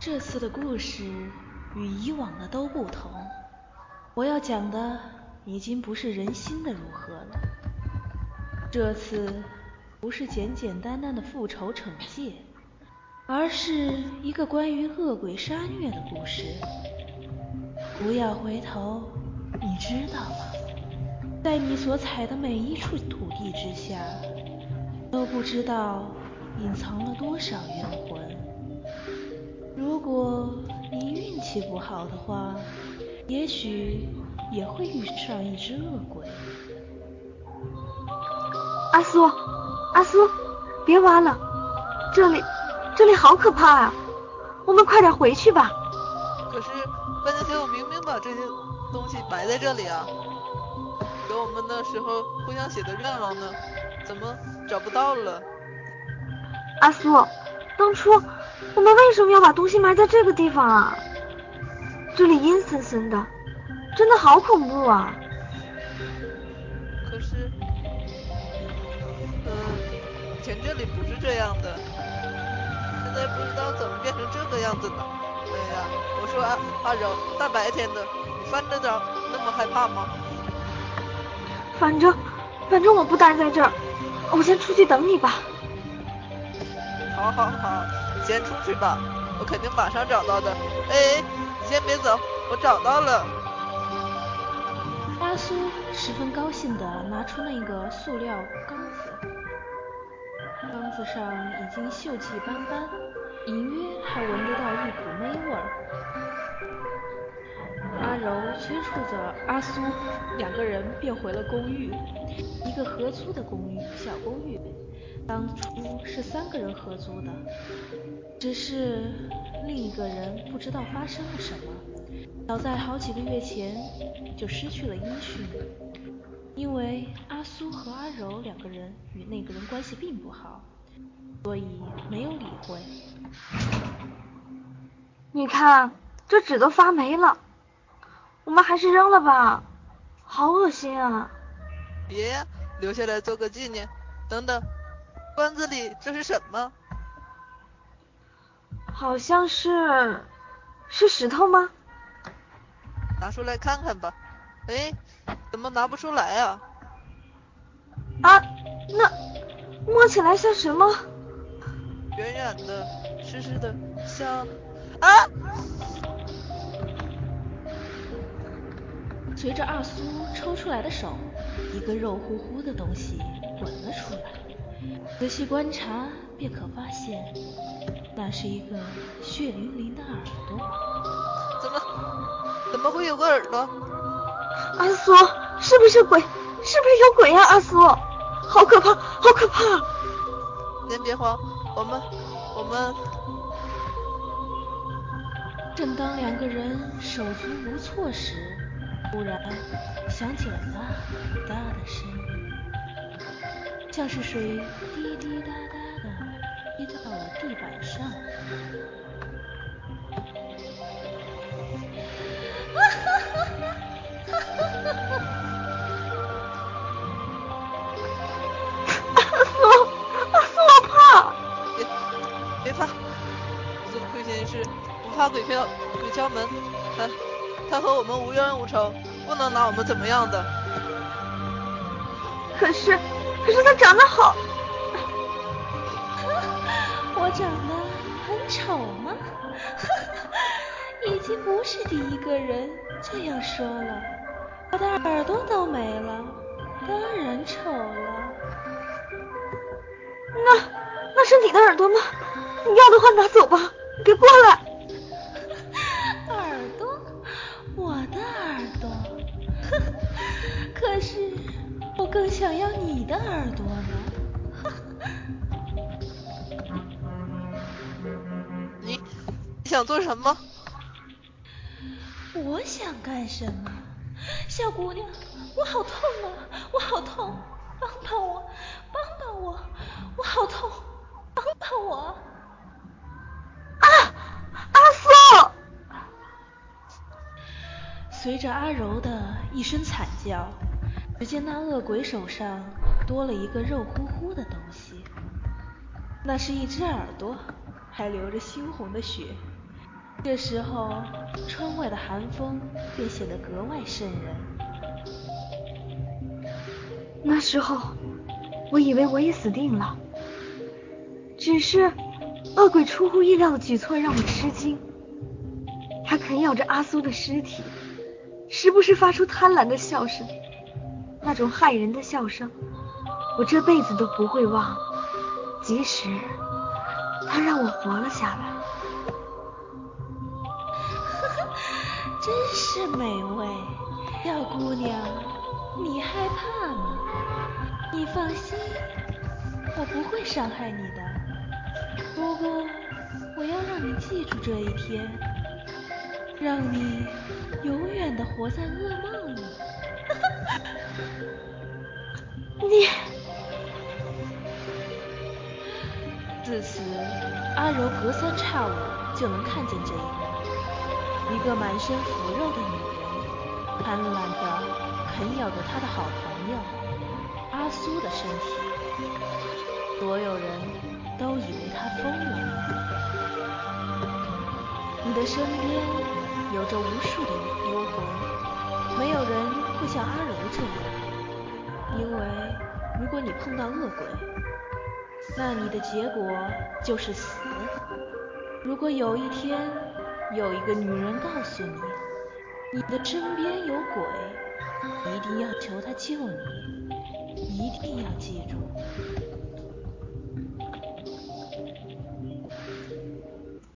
这次的故事与以往的都不同，我要讲的已经不是人心的如何了。这次不是简简单单的复仇惩戒，而是一个关于恶鬼杀虐的故事。不要回头，你知道吗？在你所踩的每一处土地之下，都不知道隐藏了多少冤魂。如果你运气不好的话，也许也会遇上一只恶鬼。阿苏，阿苏，别挖了，这里，这里好可怕啊！我们快点回去吧。可是半天前我明明把这些东西埋在这里啊，给我们那时候互相写的愿望呢，怎么找不到了？阿苏，当初。我们为什么要把东西埋在这个地方啊？这里阴森森的，真的好恐怖啊！可是，嗯，以前这里不是这样的，现在不知道怎么变成这个样子了。哎呀，我说阿阿柔，大白天的，你翻着点，那么害怕吗？反正，反正我不待在这儿，我先出去等你吧。好，好，好。先出去吧，我肯定马上找到的。哎，你先别走，我找到了。阿苏十分高兴地拿出那个塑料缸子，缸子上已经锈迹斑斑，隐约还闻得到一股霉味儿。阿柔催促着阿苏，两个人便回了公寓，一个合租的公寓，小公寓。当初是三个人合租的，只是另一个人不知道发生了什么，早在好几个月前就失去了音讯。因为阿苏和阿柔两个人与那个人关系并不好，所以没有理会。你看，这纸都发霉了，我们还是扔了吧，好恶心啊！别，留下来做个纪念。等等。罐子里这是什么？好像是是石头吗？拿出来看看吧。哎，怎么拿不出来啊？啊，那摸起来像什么？圆圆的，湿湿的，像啊！随着二苏抽出来的手，一个肉乎乎的东西滚了出来。仔细观察，便可发现，那是一个血淋淋的耳朵。怎么，怎么会有个耳朵？阿苏，是不是鬼？是不是有鬼呀？阿苏，好可怕，好可怕！先别慌，我们，我们……正当两个人手足无措时，突然响起了哒哒的声音。像是水滴滴答答掉到了地板上。哈哈哈哈哈哈！阿苏，阿苏，我怕！别别怕，孙亏心事不怕鬼敲鬼敲门，他他和我们无冤无仇，不能拿我们怎么样的。可是。可是他长得好，长得很丑吗？已经不是第一个人这样说了。我的耳朵都没了，当然丑了。那那是你的耳朵吗？你要的话拿走吧，别过来。耳朵，我的耳朵。可是。我更想要你的耳朵想做什么？我想干什么？小姑娘，我好痛啊，我好痛，帮帮我，帮帮我，我好痛，帮帮我！啊，阿苏！随着阿柔的一声惨叫。只见那恶鬼手上多了一个肉乎乎的东西，那是一只耳朵，还流着猩红的血，这时候，窗外的寒风便显得格外渗人。那时候，我以为我也死定了。只是，恶鬼出乎意料的举措让我吃惊。他啃咬着阿苏的尸体，时不时发出贪婪的笑声。那种骇人的笑声，我这辈子都不会忘。即使他让我活了下来。真是美味，小姑娘，你害怕吗？你放心，我不会伤害你的。不过，我要让你记住这一天，让你永远的活在噩梦里。你。自此，阿柔隔三差五就能看见这一幕。一个满身腐肉的女人，贪婪地啃咬着她的好朋友阿苏的身体。所有人都以为她疯了。你的身边有着无数的幽魂，没有人会像阿柔这样，因为如果你碰到恶鬼，那你的结果就是死。如果有一天，有一个女人告诉你，你的身边有鬼，一定要求她救你，一定要记住。